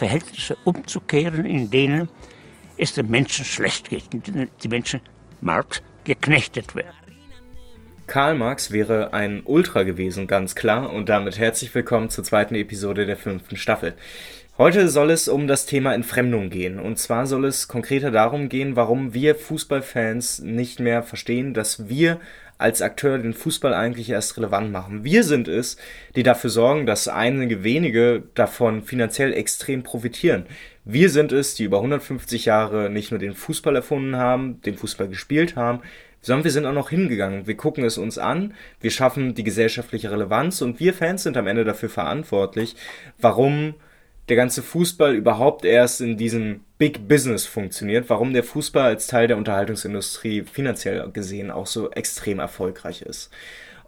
Verhältnisse umzukehren, in denen es den Menschen schlecht geht, in denen die Menschen Marx geknechtet werden. Karl Marx wäre ein Ultra gewesen, ganz klar, und damit herzlich willkommen zur zweiten Episode der fünften Staffel. Heute soll es um das Thema Entfremdung gehen. Und zwar soll es konkreter darum gehen, warum wir Fußballfans nicht mehr verstehen, dass wir als Akteur den Fußball eigentlich erst relevant machen. Wir sind es, die dafür sorgen, dass einige wenige davon finanziell extrem profitieren. Wir sind es, die über 150 Jahre nicht nur den Fußball erfunden haben, den Fußball gespielt haben, sondern wir sind auch noch hingegangen. Wir gucken es uns an, wir schaffen die gesellschaftliche Relevanz und wir Fans sind am Ende dafür verantwortlich, warum der ganze Fußball überhaupt erst in diesem Big Business funktioniert, warum der Fußball als Teil der Unterhaltungsindustrie finanziell gesehen auch so extrem erfolgreich ist.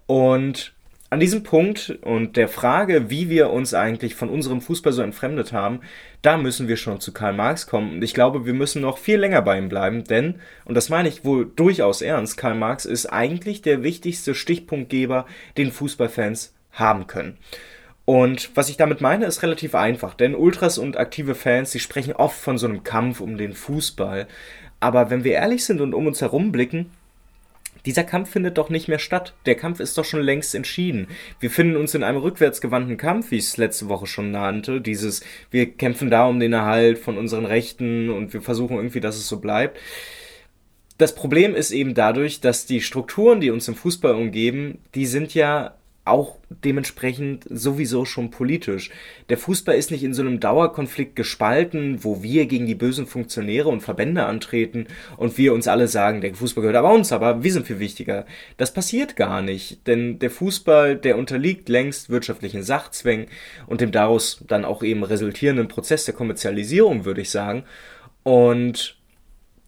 Und an diesem Punkt und der Frage, wie wir uns eigentlich von unserem Fußball so entfremdet haben, da müssen wir schon zu Karl Marx kommen. Und ich glaube, wir müssen noch viel länger bei ihm bleiben, denn, und das meine ich wohl durchaus ernst, Karl Marx ist eigentlich der wichtigste Stichpunktgeber, den Fußballfans haben können. Und was ich damit meine, ist relativ einfach, denn Ultras und aktive Fans, die sprechen oft von so einem Kampf um den Fußball. Aber wenn wir ehrlich sind und um uns herum blicken, dieser Kampf findet doch nicht mehr statt. Der Kampf ist doch schon längst entschieden. Wir finden uns in einem rückwärtsgewandten Kampf, wie ich es letzte Woche schon nannte. Dieses, wir kämpfen da um den Erhalt von unseren Rechten und wir versuchen irgendwie, dass es so bleibt. Das Problem ist eben dadurch, dass die Strukturen, die uns im Fußball umgeben, die sind ja auch dementsprechend sowieso schon politisch. Der Fußball ist nicht in so einem Dauerkonflikt gespalten, wo wir gegen die bösen Funktionäre und Verbände antreten und wir uns alle sagen, der Fußball gehört aber uns, aber wir sind viel wichtiger. Das passiert gar nicht, denn der Fußball, der unterliegt längst wirtschaftlichen Sachzwängen und dem daraus dann auch eben resultierenden Prozess der Kommerzialisierung, würde ich sagen. Und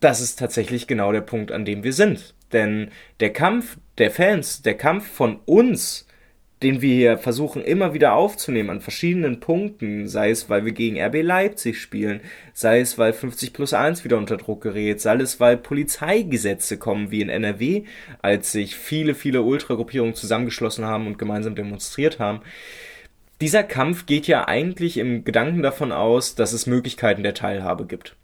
das ist tatsächlich genau der Punkt, an dem wir sind. Denn der Kampf der Fans, der Kampf von uns, den wir hier versuchen immer wieder aufzunehmen an verschiedenen Punkten, sei es, weil wir gegen RB Leipzig spielen, sei es, weil 50 plus 1 wieder unter Druck gerät, sei es, weil Polizeigesetze kommen wie in NRW, als sich viele, viele Ultragruppierungen zusammengeschlossen haben und gemeinsam demonstriert haben. Dieser Kampf geht ja eigentlich im Gedanken davon aus, dass es Möglichkeiten der Teilhabe gibt.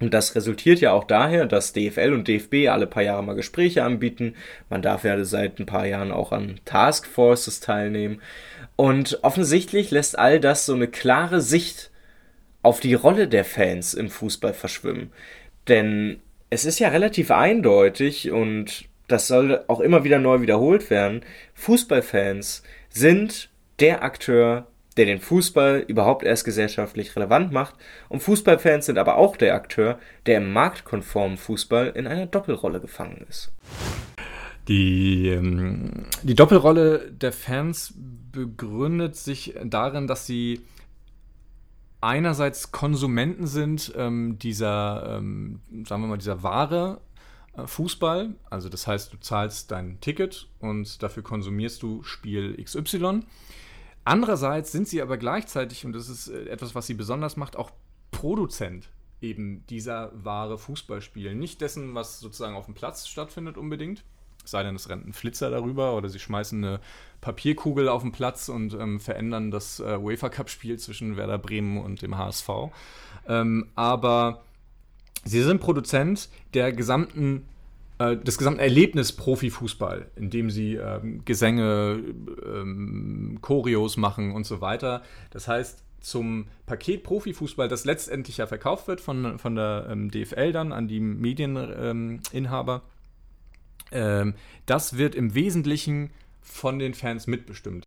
Und das resultiert ja auch daher, dass DFL und DFB alle paar Jahre mal Gespräche anbieten. Man darf ja seit ein paar Jahren auch an Taskforces teilnehmen. Und offensichtlich lässt all das so eine klare Sicht auf die Rolle der Fans im Fußball verschwimmen. Denn es ist ja relativ eindeutig und das soll auch immer wieder neu wiederholt werden. Fußballfans sind der Akteur, der den Fußball überhaupt erst gesellschaftlich relevant macht. Und Fußballfans sind aber auch der Akteur, der im marktkonformen Fußball in einer Doppelrolle gefangen ist. Die, ähm, die Doppelrolle der Fans begründet sich darin, dass sie einerseits Konsumenten sind ähm, dieser, ähm, sagen wir mal, dieser Ware äh, Fußball. Also das heißt, du zahlst dein Ticket und dafür konsumierst du Spiel XY. Andererseits sind sie aber gleichzeitig, und das ist äh, etwas, was sie besonders macht, auch Produzent eben dieser wahre Fußballspiel. Nicht dessen, was sozusagen auf dem Platz stattfindet unbedingt. Sei denn, es rennt ein Flitzer darüber oder sie schmeißen eine Papierkugel auf den Platz und ähm, verändern das äh, UEFA Cup-Spiel zwischen Werder Bremen und dem HSV. Ähm, aber sie sind Produzent der gesamten äh, das gesamte Erlebnis Profifußball, indem sie ähm, Gesänge, ähm, Choreos machen und so weiter. Das heißt, zum Paket Profifußball, das letztendlich ja verkauft wird von, von der ähm, DFL dann an die Medieninhaber, ähm, das wird im Wesentlichen von den Fans mitbestimmt.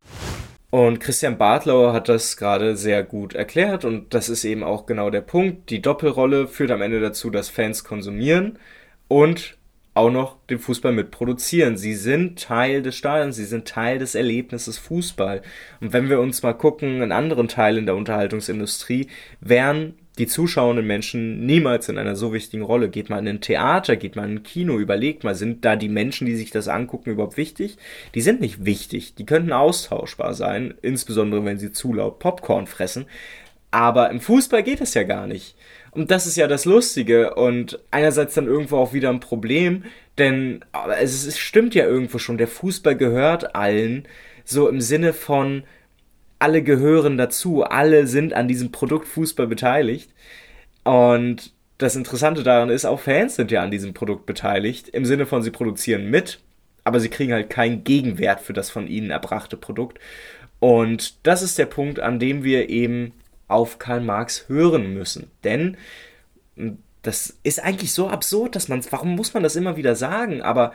Und Christian Bartlauer hat das gerade sehr gut erklärt und das ist eben auch genau der Punkt. Die Doppelrolle führt am Ende dazu, dass Fans konsumieren und auch noch den Fußball mitproduzieren. Sie sind Teil des Stadions, sie sind Teil des Erlebnisses Fußball. Und wenn wir uns mal gucken, in anderen Teilen der Unterhaltungsindustrie, wären die zuschauenden Menschen niemals in einer so wichtigen Rolle. Geht mal in ein Theater, geht mal in ein Kino, überlegt mal, sind da die Menschen, die sich das angucken, überhaupt wichtig? Die sind nicht wichtig, die könnten austauschbar sein, insbesondere wenn sie zu laut Popcorn fressen. Aber im Fußball geht es ja gar nicht. Und das ist ja das Lustige und einerseits dann irgendwo auch wieder ein Problem, denn es, es stimmt ja irgendwo schon, der Fußball gehört allen, so im Sinne von, alle gehören dazu, alle sind an diesem Produkt Fußball beteiligt. Und das Interessante daran ist, auch Fans sind ja an diesem Produkt beteiligt, im Sinne von, sie produzieren mit, aber sie kriegen halt keinen Gegenwert für das von ihnen erbrachte Produkt. Und das ist der Punkt, an dem wir eben auf Karl Marx hören müssen. Denn das ist eigentlich so absurd, dass man, warum muss man das immer wieder sagen? Aber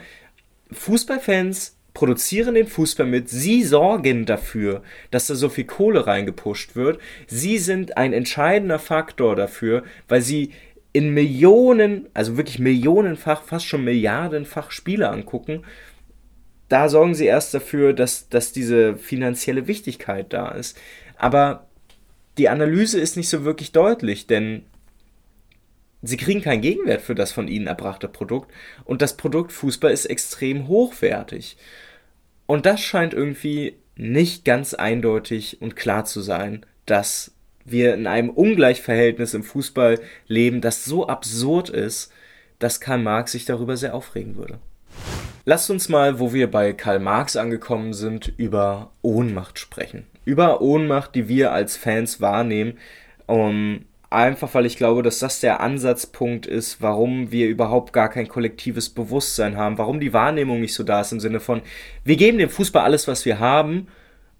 Fußballfans produzieren den Fußball mit, sie sorgen dafür, dass da so viel Kohle reingepusht wird. Sie sind ein entscheidender Faktor dafür, weil sie in Millionen, also wirklich millionenfach, fast schon milliardenfach Spiele angucken. Da sorgen sie erst dafür, dass, dass diese finanzielle Wichtigkeit da ist. Aber die Analyse ist nicht so wirklich deutlich, denn sie kriegen keinen Gegenwert für das von ihnen erbrachte Produkt und das Produkt Fußball ist extrem hochwertig. Und das scheint irgendwie nicht ganz eindeutig und klar zu sein, dass wir in einem Ungleichverhältnis im Fußball leben, das so absurd ist, dass Karl Marx sich darüber sehr aufregen würde. Lasst uns mal, wo wir bei Karl Marx angekommen sind, über Ohnmacht sprechen über Ohnmacht, die wir als Fans wahrnehmen. Um, einfach weil ich glaube, dass das der Ansatzpunkt ist, warum wir überhaupt gar kein kollektives Bewusstsein haben, warum die Wahrnehmung nicht so da ist im Sinne von, wir geben dem Fußball alles, was wir haben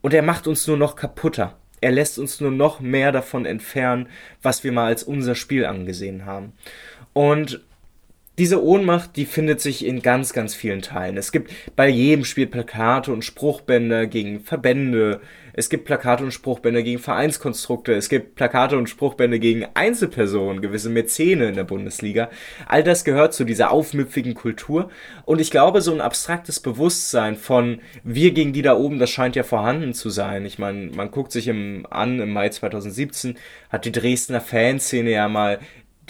und er macht uns nur noch kaputter. Er lässt uns nur noch mehr davon entfernen, was wir mal als unser Spiel angesehen haben. Und diese Ohnmacht, die findet sich in ganz, ganz vielen Teilen. Es gibt bei jedem Spiel Plakate und Spruchbänder gegen Verbände. Es gibt Plakate und Spruchbänder gegen Vereinskonstrukte. Es gibt Plakate und Spruchbände gegen Einzelpersonen, gewisse Mäzene in der Bundesliga. All das gehört zu dieser aufmüpfigen Kultur. Und ich glaube, so ein abstraktes Bewusstsein von wir gegen die da oben, das scheint ja vorhanden zu sein. Ich meine, man guckt sich im, an, im Mai 2017 hat die Dresdner Fanszene ja mal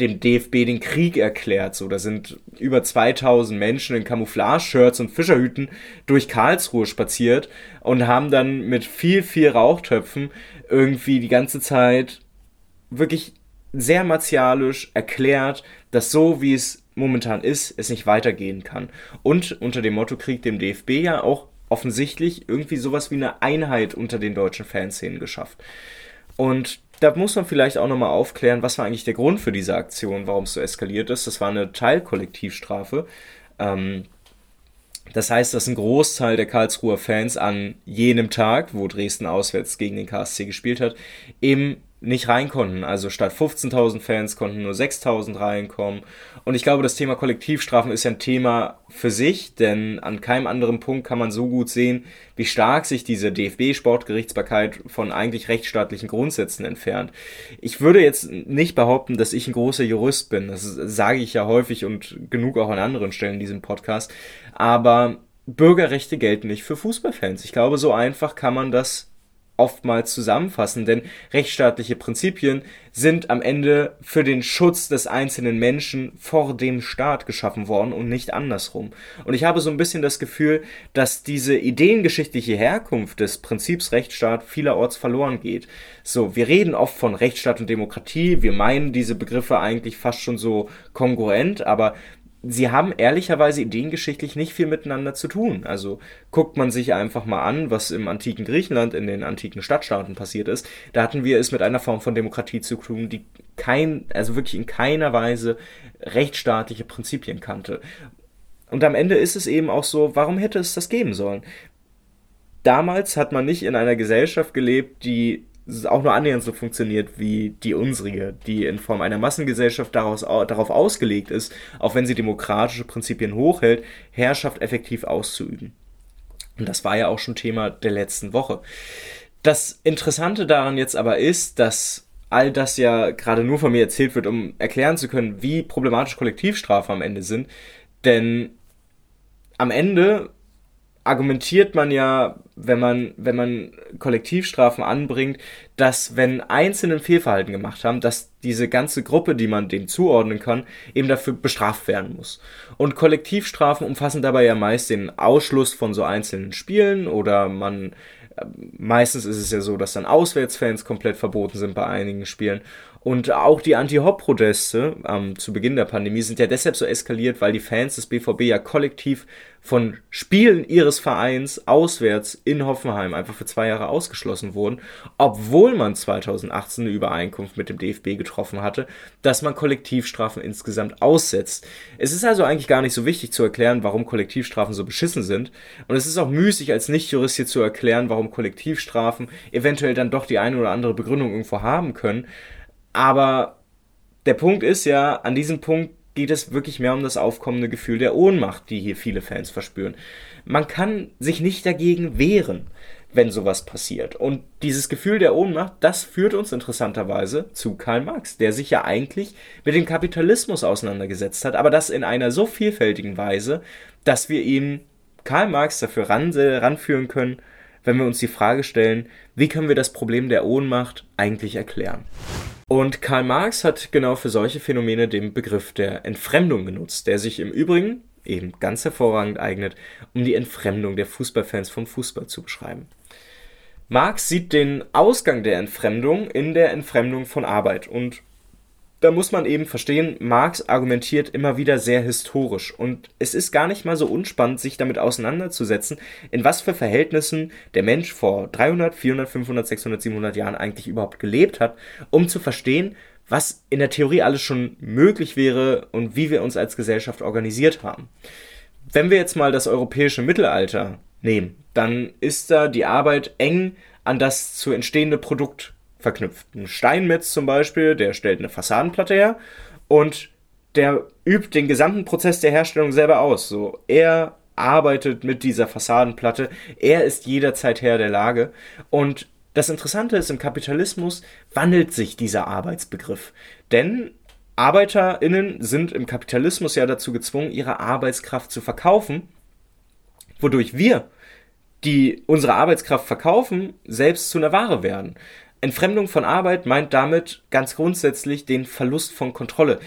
dem DFB den Krieg erklärt. So, da sind über 2000 Menschen in Camouflage-Shirts und Fischerhüten durch Karlsruhe spaziert und haben dann mit viel, viel Rauchtöpfen irgendwie die ganze Zeit wirklich sehr martialisch erklärt, dass so wie es momentan ist, es nicht weitergehen kann. Und unter dem Motto Krieg dem DFB ja auch offensichtlich irgendwie sowas wie eine Einheit unter den deutschen Fanszenen geschafft. Und da muss man vielleicht auch nochmal aufklären, was war eigentlich der Grund für diese Aktion, warum es so eskaliert ist. Das war eine Teilkollektivstrafe. Ähm, das heißt, dass ein Großteil der Karlsruher Fans an jenem Tag, wo Dresden auswärts gegen den KSC gespielt hat, eben nicht rein konnten. Also statt 15.000 Fans konnten nur 6.000 reinkommen. Und ich glaube, das Thema Kollektivstrafen ist ja ein Thema für sich, denn an keinem anderen Punkt kann man so gut sehen, wie stark sich diese DFB-Sportgerichtsbarkeit von eigentlich rechtsstaatlichen Grundsätzen entfernt. Ich würde jetzt nicht behaupten, dass ich ein großer Jurist bin. Das sage ich ja häufig und genug auch an anderen Stellen in diesem Podcast. Aber Bürgerrechte gelten nicht für Fußballfans. Ich glaube, so einfach kann man das oftmals zusammenfassen, denn rechtsstaatliche Prinzipien sind am Ende für den Schutz des einzelnen Menschen vor dem Staat geschaffen worden und nicht andersrum. Und ich habe so ein bisschen das Gefühl, dass diese ideengeschichtliche Herkunft des Prinzips Rechtsstaat vielerorts verloren geht. So, wir reden oft von Rechtsstaat und Demokratie, wir meinen diese Begriffe eigentlich fast schon so kongruent, aber sie haben ehrlicherweise ideengeschichtlich nicht viel miteinander zu tun. Also guckt man sich einfach mal an, was im antiken Griechenland, in den antiken Stadtstaaten passiert ist. Da hatten wir es mit einer Form von Demokratie zu tun, die kein, also wirklich in keiner Weise rechtsstaatliche Prinzipien kannte. Und am Ende ist es eben auch so, warum hätte es das geben sollen? Damals hat man nicht in einer Gesellschaft gelebt, die auch nur annähernd so funktioniert wie die unsrige, die in Form einer Massengesellschaft daraus, darauf ausgelegt ist, auch wenn sie demokratische Prinzipien hochhält, Herrschaft effektiv auszuüben. Und das war ja auch schon Thema der letzten Woche. Das Interessante daran jetzt aber ist, dass all das ja gerade nur von mir erzählt wird, um erklären zu können, wie problematisch Kollektivstrafe am Ende sind. Denn am Ende argumentiert man ja, wenn man, wenn man Kollektivstrafen anbringt, dass wenn Einzelne Fehlverhalten gemacht haben, dass diese ganze Gruppe, die man dem zuordnen kann, eben dafür bestraft werden muss. Und Kollektivstrafen umfassen dabei ja meist den Ausschluss von so einzelnen Spielen oder man meistens ist es ja so, dass dann Auswärtsfans komplett verboten sind bei einigen Spielen. Und auch die Anti-Hop-Proteste ähm, zu Beginn der Pandemie sind ja deshalb so eskaliert, weil die Fans des BVB ja kollektiv von Spielen ihres Vereins auswärts in Hoffenheim einfach für zwei Jahre ausgeschlossen wurden, obwohl man 2018 eine Übereinkunft mit dem DFB getroffen hatte, dass man Kollektivstrafen insgesamt aussetzt. Es ist also eigentlich gar nicht so wichtig zu erklären, warum Kollektivstrafen so beschissen sind. Und es ist auch müßig als Nichtjurist hier zu erklären, warum Kollektivstrafen eventuell dann doch die eine oder andere Begründung irgendwo haben können. Aber der Punkt ist ja, an diesem Punkt geht es wirklich mehr um das aufkommende Gefühl der Ohnmacht, die hier viele Fans verspüren. Man kann sich nicht dagegen wehren, wenn sowas passiert. Und dieses Gefühl der Ohnmacht, das führt uns interessanterweise zu Karl Marx, der sich ja eigentlich mit dem Kapitalismus auseinandergesetzt hat, aber das in einer so vielfältigen Weise, dass wir ihm Karl Marx dafür ran, ranführen können, wenn wir uns die Frage stellen, wie können wir das Problem der Ohnmacht eigentlich erklären? Und Karl Marx hat genau für solche Phänomene den Begriff der Entfremdung genutzt, der sich im Übrigen eben ganz hervorragend eignet, um die Entfremdung der Fußballfans vom Fußball zu beschreiben. Marx sieht den Ausgang der Entfremdung in der Entfremdung von Arbeit und da muss man eben verstehen, Marx argumentiert immer wieder sehr historisch und es ist gar nicht mal so unspannend, sich damit auseinanderzusetzen, in was für Verhältnissen der Mensch vor 300, 400, 500, 600, 700 Jahren eigentlich überhaupt gelebt hat, um zu verstehen, was in der Theorie alles schon möglich wäre und wie wir uns als Gesellschaft organisiert haben. Wenn wir jetzt mal das europäische Mittelalter nehmen, dann ist da die Arbeit eng an das zu entstehende Produkt verknüpft. Ein Steinmetz zum Beispiel, der stellt eine Fassadenplatte her und der übt den gesamten Prozess der Herstellung selber aus. So, er arbeitet mit dieser Fassadenplatte, er ist jederzeit Herr der Lage und das Interessante ist, im Kapitalismus wandelt sich dieser Arbeitsbegriff. Denn ArbeiterInnen sind im Kapitalismus ja dazu gezwungen, ihre Arbeitskraft zu verkaufen, wodurch wir, die unsere Arbeitskraft verkaufen, selbst zu einer Ware werden. Entfremdung von Arbeit meint damit ganz grundsätzlich den Verlust von Kontrolle.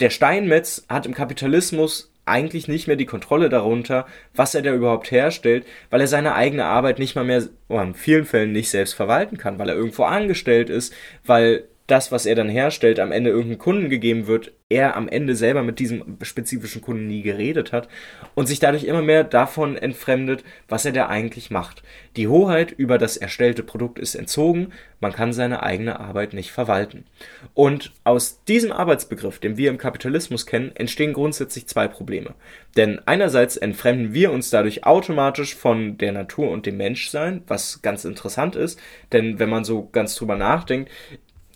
Der Steinmetz hat im Kapitalismus eigentlich nicht mehr die Kontrolle darunter, was er da überhaupt herstellt, weil er seine eigene Arbeit nicht mal mehr, oder in vielen Fällen nicht selbst verwalten kann, weil er irgendwo angestellt ist, weil das, was er dann herstellt, am Ende irgendeinem Kunden gegeben wird, er am Ende selber mit diesem spezifischen Kunden nie geredet hat und sich dadurch immer mehr davon entfremdet, was er da eigentlich macht. Die Hoheit über das erstellte Produkt ist entzogen, man kann seine eigene Arbeit nicht verwalten. Und aus diesem Arbeitsbegriff, den wir im Kapitalismus kennen, entstehen grundsätzlich zwei Probleme. Denn einerseits entfremden wir uns dadurch automatisch von der Natur und dem Menschsein, was ganz interessant ist, denn wenn man so ganz drüber nachdenkt,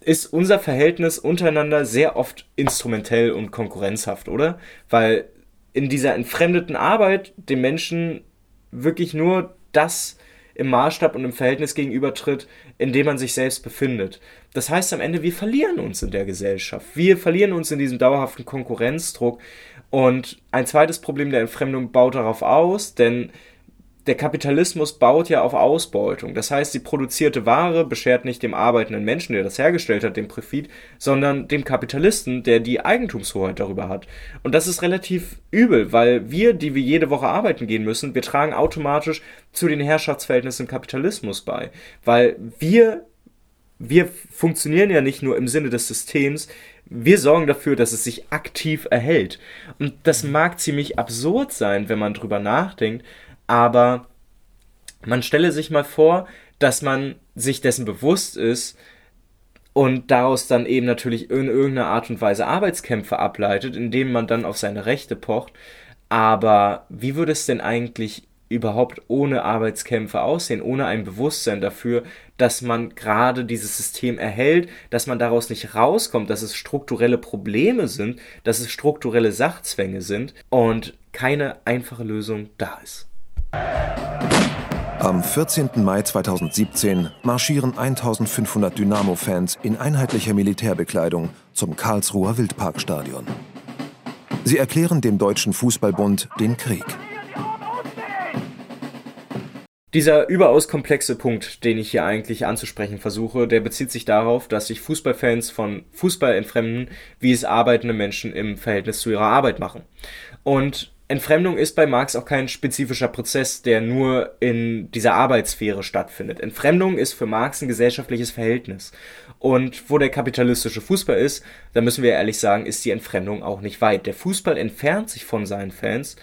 ist unser Verhältnis untereinander sehr oft instrumentell und konkurrenzhaft, oder? Weil in dieser entfremdeten Arbeit dem Menschen wirklich nur das im Maßstab und im Verhältnis gegenübertritt, in dem man sich selbst befindet. Das heißt am Ende, wir verlieren uns in der Gesellschaft. Wir verlieren uns in diesem dauerhaften Konkurrenzdruck. Und ein zweites Problem der Entfremdung baut darauf aus, denn der Kapitalismus baut ja auf Ausbeutung. Das heißt, die produzierte Ware beschert nicht dem arbeitenden Menschen, der das hergestellt hat, den Profit, sondern dem Kapitalisten, der die Eigentumshoheit darüber hat. Und das ist relativ übel, weil wir, die wir jede Woche arbeiten gehen müssen, wir tragen automatisch zu den Herrschaftsverhältnissen im Kapitalismus bei. Weil wir, wir funktionieren ja nicht nur im Sinne des Systems, wir sorgen dafür, dass es sich aktiv erhält. Und das mag ziemlich absurd sein, wenn man drüber nachdenkt, aber man stelle sich mal vor, dass man sich dessen bewusst ist und daraus dann eben natürlich in irgendeiner Art und Weise Arbeitskämpfe ableitet, indem man dann auf seine Rechte pocht. Aber wie würde es denn eigentlich überhaupt ohne Arbeitskämpfe aussehen, ohne ein Bewusstsein dafür, dass man gerade dieses System erhält, dass man daraus nicht rauskommt, dass es strukturelle Probleme sind, dass es strukturelle Sachzwänge sind und keine einfache Lösung da ist. Am 14. Mai 2017 marschieren 1500 Dynamo-Fans in einheitlicher Militärbekleidung zum Karlsruher Wildparkstadion. Sie erklären dem Deutschen Fußballbund den Krieg. Dieser überaus komplexe Punkt, den ich hier eigentlich anzusprechen versuche, der bezieht sich darauf, dass sich Fußballfans von Fußball entfremden, wie es arbeitende Menschen im Verhältnis zu ihrer Arbeit machen. Und Entfremdung ist bei Marx auch kein spezifischer Prozess, der nur in dieser Arbeitssphäre stattfindet. Entfremdung ist für Marx ein gesellschaftliches Verhältnis. Und wo der kapitalistische Fußball ist, da müssen wir ehrlich sagen, ist die Entfremdung auch nicht weit. Der Fußball entfernt sich von seinen Fans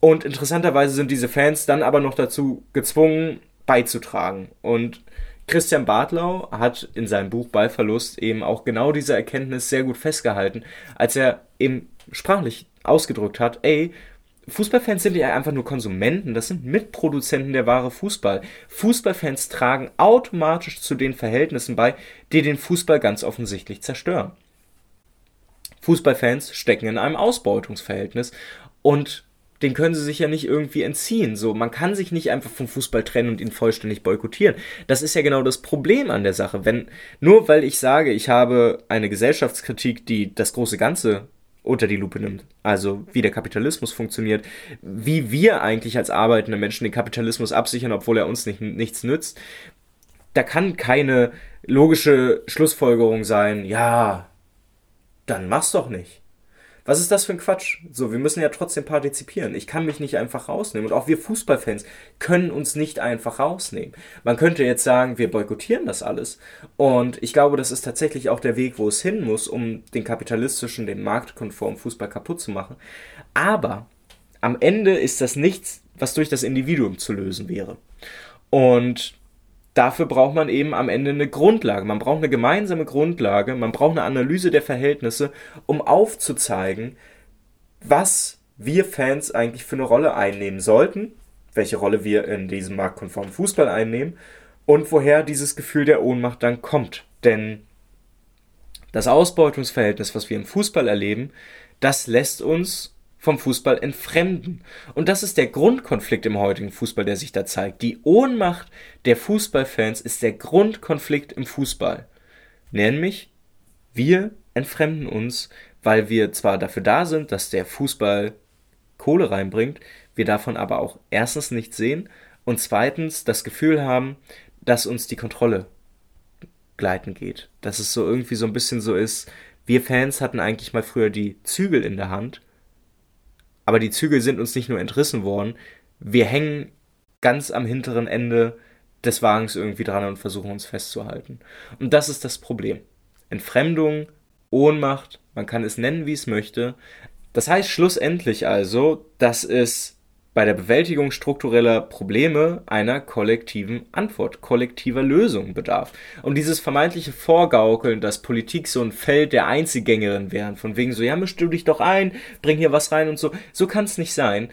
und interessanterweise sind diese Fans dann aber noch dazu gezwungen, beizutragen. Und Christian Bartlau hat in seinem Buch Ballverlust eben auch genau diese Erkenntnis sehr gut festgehalten, als er eben sprachlich ausgedrückt hat, ey, Fußballfans sind ja einfach nur Konsumenten, das sind Mitproduzenten der wahre Fußball. Fußballfans tragen automatisch zu den Verhältnissen bei, die den Fußball ganz offensichtlich zerstören. Fußballfans stecken in einem Ausbeutungsverhältnis und den können sie sich ja nicht irgendwie entziehen. So, man kann sich nicht einfach vom Fußball trennen und ihn vollständig boykottieren. Das ist ja genau das Problem an der Sache. Wenn nur weil ich sage, ich habe eine Gesellschaftskritik, die das große Ganze unter die Lupe nimmt. Also wie der Kapitalismus funktioniert, wie wir eigentlich als arbeitende Menschen den Kapitalismus absichern, obwohl er uns nicht, nichts nützt. Da kann keine logische Schlussfolgerung sein, ja, dann mach's doch nicht. Was ist das für ein Quatsch? So, wir müssen ja trotzdem partizipieren. Ich kann mich nicht einfach rausnehmen. Und auch wir Fußballfans können uns nicht einfach rausnehmen. Man könnte jetzt sagen, wir boykottieren das alles. Und ich glaube, das ist tatsächlich auch der Weg, wo es hin muss, um den kapitalistischen, den marktkonformen Fußball kaputt zu machen. Aber am Ende ist das nichts, was durch das Individuum zu lösen wäre. Und dafür braucht man eben am Ende eine Grundlage. Man braucht eine gemeinsame Grundlage, man braucht eine Analyse der Verhältnisse, um aufzuzeigen, was wir Fans eigentlich für eine Rolle einnehmen sollten, welche Rolle wir in diesem marktkonformen Fußball einnehmen und woher dieses Gefühl der Ohnmacht dann kommt. Denn das Ausbeutungsverhältnis, was wir im Fußball erleben, das lässt uns vom Fußball entfremden. Und das ist der Grundkonflikt im heutigen Fußball, der sich da zeigt. Die Ohnmacht der Fußballfans ist der Grundkonflikt im Fußball. Nämlich, wir entfremden uns, weil wir zwar dafür da sind, dass der Fußball Kohle reinbringt, wir davon aber auch erstens nichts sehen und zweitens das Gefühl haben, dass uns die Kontrolle gleiten geht. Dass es so irgendwie so ein bisschen so ist, wir Fans hatten eigentlich mal früher die Zügel in der Hand aber die Zügel sind uns nicht nur entrissen worden, wir hängen ganz am hinteren Ende des Wagens irgendwie dran und versuchen uns festzuhalten. Und das ist das Problem. Entfremdung, Ohnmacht, man kann es nennen, wie es möchte. Das heißt schlussendlich also, dass es bei der Bewältigung struktureller Probleme einer kollektiven Antwort, kollektiver Lösung bedarf. Und dieses vermeintliche Vorgaukeln, dass Politik so ein Feld der Einzelgängerin wären, von wegen so, ja, misch du dich doch ein, bring hier was rein und so, so kann es nicht sein.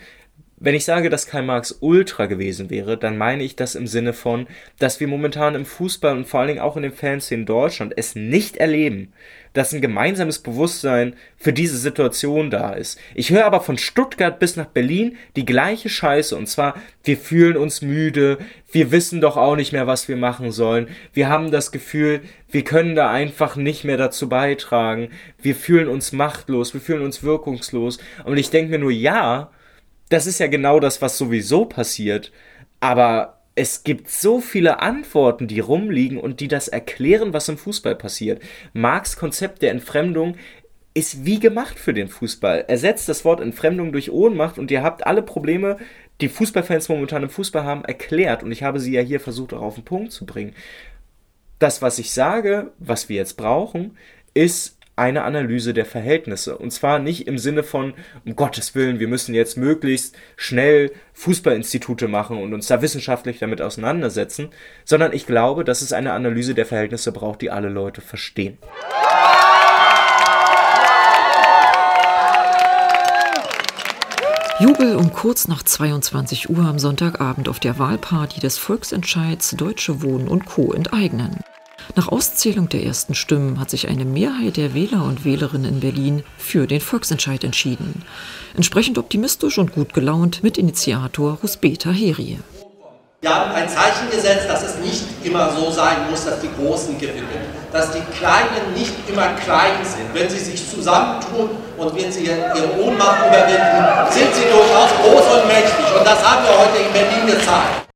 Wenn ich sage, dass Karl Marx Ultra gewesen wäre, dann meine ich das im Sinne von, dass wir momentan im Fußball und vor allen Dingen auch in den Fanszenen in Deutschland es nicht erleben, dass ein gemeinsames Bewusstsein für diese Situation da ist. Ich höre aber von Stuttgart bis nach Berlin die gleiche Scheiße. Und zwar, wir fühlen uns müde, wir wissen doch auch nicht mehr, was wir machen sollen, wir haben das Gefühl, wir können da einfach nicht mehr dazu beitragen, wir fühlen uns machtlos, wir fühlen uns wirkungslos. Und ich denke mir nur, ja, das ist ja genau das, was sowieso passiert. Aber es gibt so viele Antworten, die rumliegen und die das erklären, was im Fußball passiert. Marx Konzept der Entfremdung ist wie gemacht für den Fußball. Ersetzt das Wort Entfremdung durch Ohnmacht und ihr habt alle Probleme, die Fußballfans momentan im Fußball haben, erklärt. Und ich habe sie ja hier versucht, auch auf den Punkt zu bringen. Das, was ich sage, was wir jetzt brauchen, ist eine Analyse der Verhältnisse. Und zwar nicht im Sinne von, um Gottes Willen, wir müssen jetzt möglichst schnell Fußballinstitute machen und uns da wissenschaftlich damit auseinandersetzen, sondern ich glaube, dass es eine Analyse der Verhältnisse braucht, die alle Leute verstehen. Jubel um kurz nach 22 Uhr am Sonntagabend auf der Wahlparty des Volksentscheids Deutsche Wohnen und Co. enteignen. Nach Auszählung der ersten Stimmen hat sich eine Mehrheit der Wähler und Wählerinnen in Berlin für den Volksentscheid entschieden. Entsprechend optimistisch und gut gelaunt mit Initiator Rusbeta Herie. Wir haben ein Zeichen gesetzt, dass es nicht immer so sein muss, dass die Großen gewinnen, dass die Kleinen nicht immer klein sind. Wenn sie sich zusammentun und wenn sie ihre Ohnmacht überwinden, sind sie durchaus groß und mächtig. Und das haben wir heute in Berlin gezeigt.